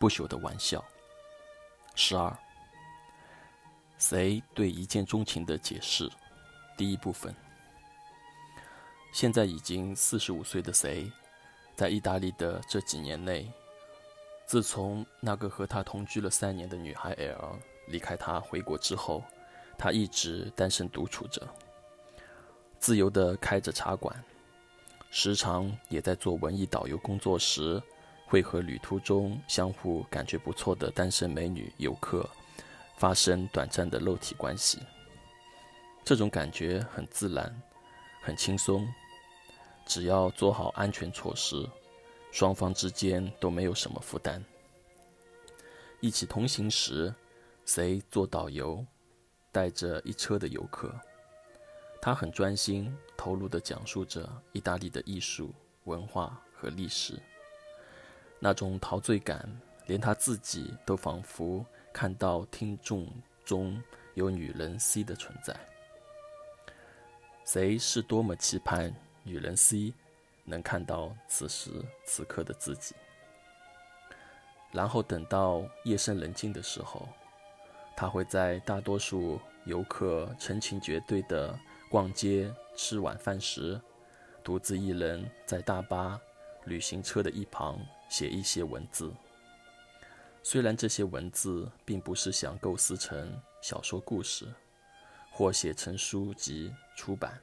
不朽的玩笑。十二，谁对一见钟情的解释？第一部分。现在已经四十五岁的谁，在意大利的这几年内，自从那个和他同居了三年的女孩 L 离开他回国之后，他一直单身独处着，自由地开着茶馆，时常也在做文艺导游工作时，会和旅途中相互感觉不错的单身美女游客发生短暂的肉体关系。这种感觉很自然，很轻松。只要做好安全措施，双方之间都没有什么负担。一起同行时，谁做导游，带着一车的游客，他很专心投入地讲述着意大利的艺术、文化和历史。那种陶醉感，连他自己都仿佛看到听众中有女人 C 的存在。谁是多么期盼？女人 C 能看到此时此刻的自己，然后等到夜深人静的时候，他会在大多数游客成群结队的逛街吃晚饭时，独自一人在大巴、旅行车的一旁写一些文字。虽然这些文字并不是想构思成小说故事，或写成书籍出版。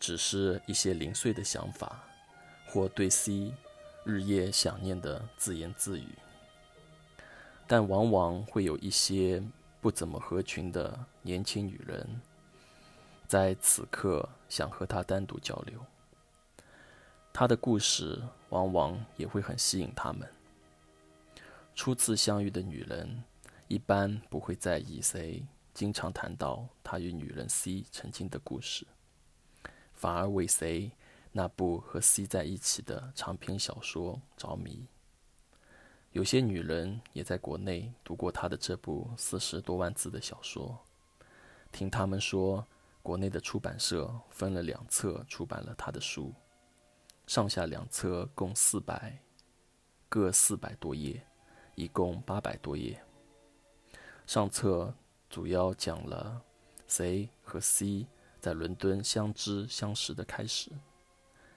只是一些零碎的想法，或对 C 日夜想念的自言自语，但往往会有一些不怎么合群的年轻女人，在此刻想和他单独交流。他的故事往往也会很吸引他们。初次相遇的女人一般不会在意谁经常谈到他与女人 C 曾经的故事。反而为谁那部和 C 在一起的长篇小说着迷。有些女人也在国内读过他的这部四十多万字的小说，听他们说，国内的出版社分了两册出版了他的书，上下两册共四百，各四百多页，一共八百多页。上册主要讲了谁和 C。在伦敦相知相识的开始，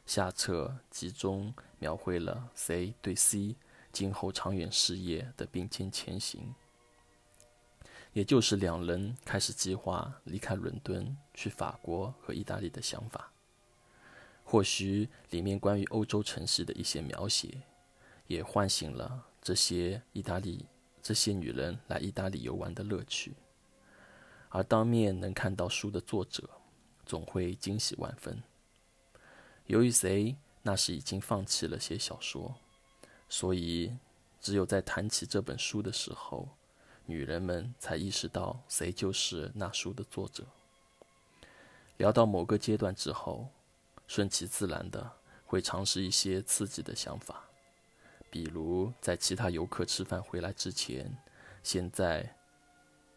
下册集中描绘了 C 对 C 今后长远事业的并肩前行，也就是两人开始计划离开伦敦去法国和意大利的想法。或许里面关于欧洲城市的一些描写，也唤醒了这些意大利这些女人来意大利游玩的乐趣，而当面能看到书的作者。总会惊喜万分。由于谁那时已经放弃了写小说，所以只有在谈起这本书的时候，女人们才意识到谁就是那书的作者。聊到某个阶段之后，顺其自然的会尝试一些刺激的想法，比如在其他游客吃饭回来之前，先在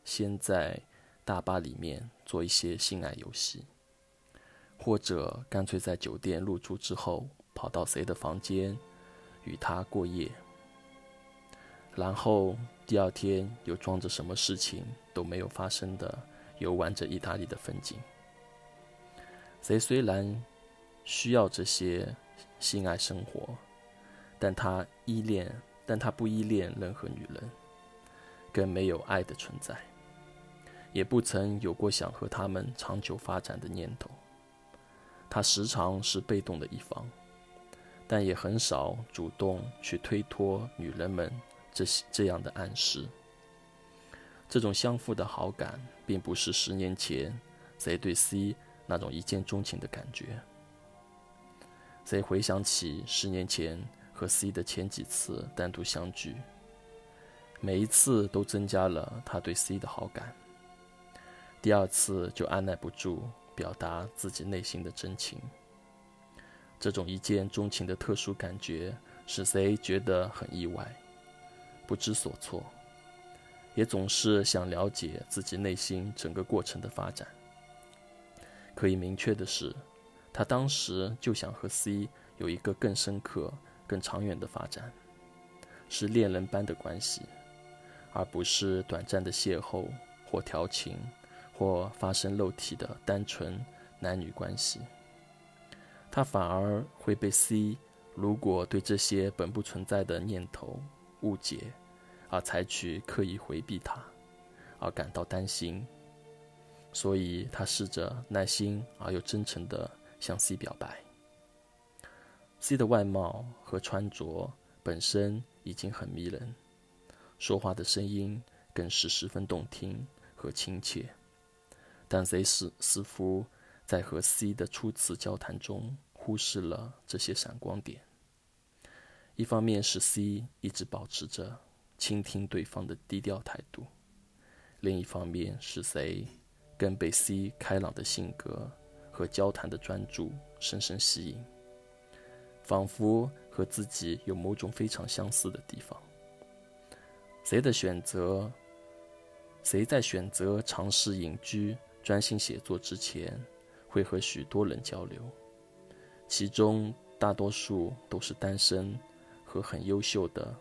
先在大巴里面做一些性爱游戏。或者干脆在酒店入住之后，跑到谁的房间与他过夜，然后第二天又装着什么事情都没有发生的游玩着意大利的风景。谁虽然需要这些性爱生活，但他依恋，但他不依恋任何女人，更没有爱的存在，也不曾有过想和他们长久发展的念头。他时常是被动的一方，但也很少主动去推脱女人们这些这样的暗示。这种相互的好感，并不是十年前谁对 C 那种一见钟情的感觉。谁回想起十年前和 C 的前几次单独相聚，每一次都增加了他对 C 的好感。第二次就按耐不住。表达自己内心的真情，这种一见钟情的特殊感觉使谁觉得很意外、不知所措，也总是想了解自己内心整个过程的发展。可以明确的是，他当时就想和 C 有一个更深刻、更长远的发展，是恋人般的关系，而不是短暂的邂逅或调情或发生肉体的单纯男女关系。他反而会被 C 如果对这些本不存在的念头误解，而采取刻意回避它，而感到担心。所以他试着耐心而又真诚地向 C 表白。C 的外貌和穿着本身已经很迷人，说话的声音更是十分动听和亲切。但 Z 似似乎在和 C 的初次交谈中忽视了这些闪光点。一方面是 C 一直保持着倾听对方的低调态度，另一方面是 Z。更被 C 开朗的性格和交谈的专注深深吸引，仿佛和自己有某种非常相似的地方。谁的选择？谁在选择尝试隐居、专心写作之前，会和许多人交流，其中大多数都是单身和很优秀的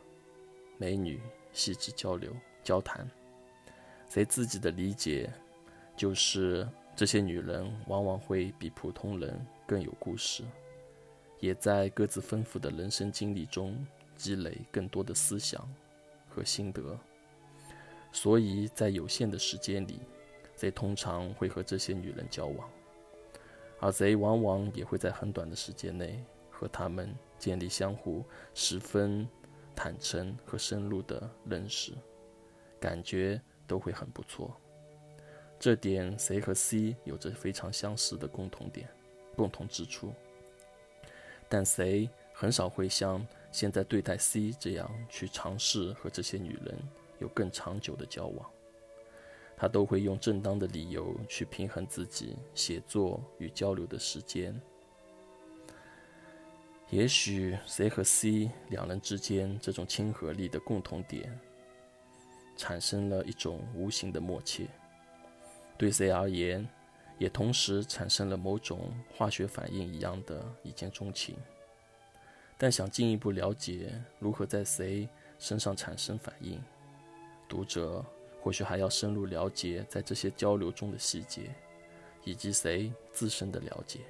美女，细致交流、交谈。谁自己的理解？就是这些女人往往会比普通人更有故事，也在各自丰富的人生经历中积累更多的思想和心得，所以在有限的时间里，贼通常会和这些女人交往，而贼往往也会在很短的时间内和她们建立相互十分坦诚和深入的认识，感觉都会很不错。这点 C 和 C 有着非常相似的共同点、共同之处，但 C 很少会像现在对待 C 这样去尝试和这些女人有更长久的交往。他都会用正当的理由去平衡自己写作与交流的时间。也许 C 和 C 两人之间这种亲和力的共同点，产生了一种无形的默契。对谁而言，也同时产生了某种化学反应一样的一见钟情。但想进一步了解如何在谁身上产生反应，读者或许还要深入了解在这些交流中的细节，以及谁自身的了解。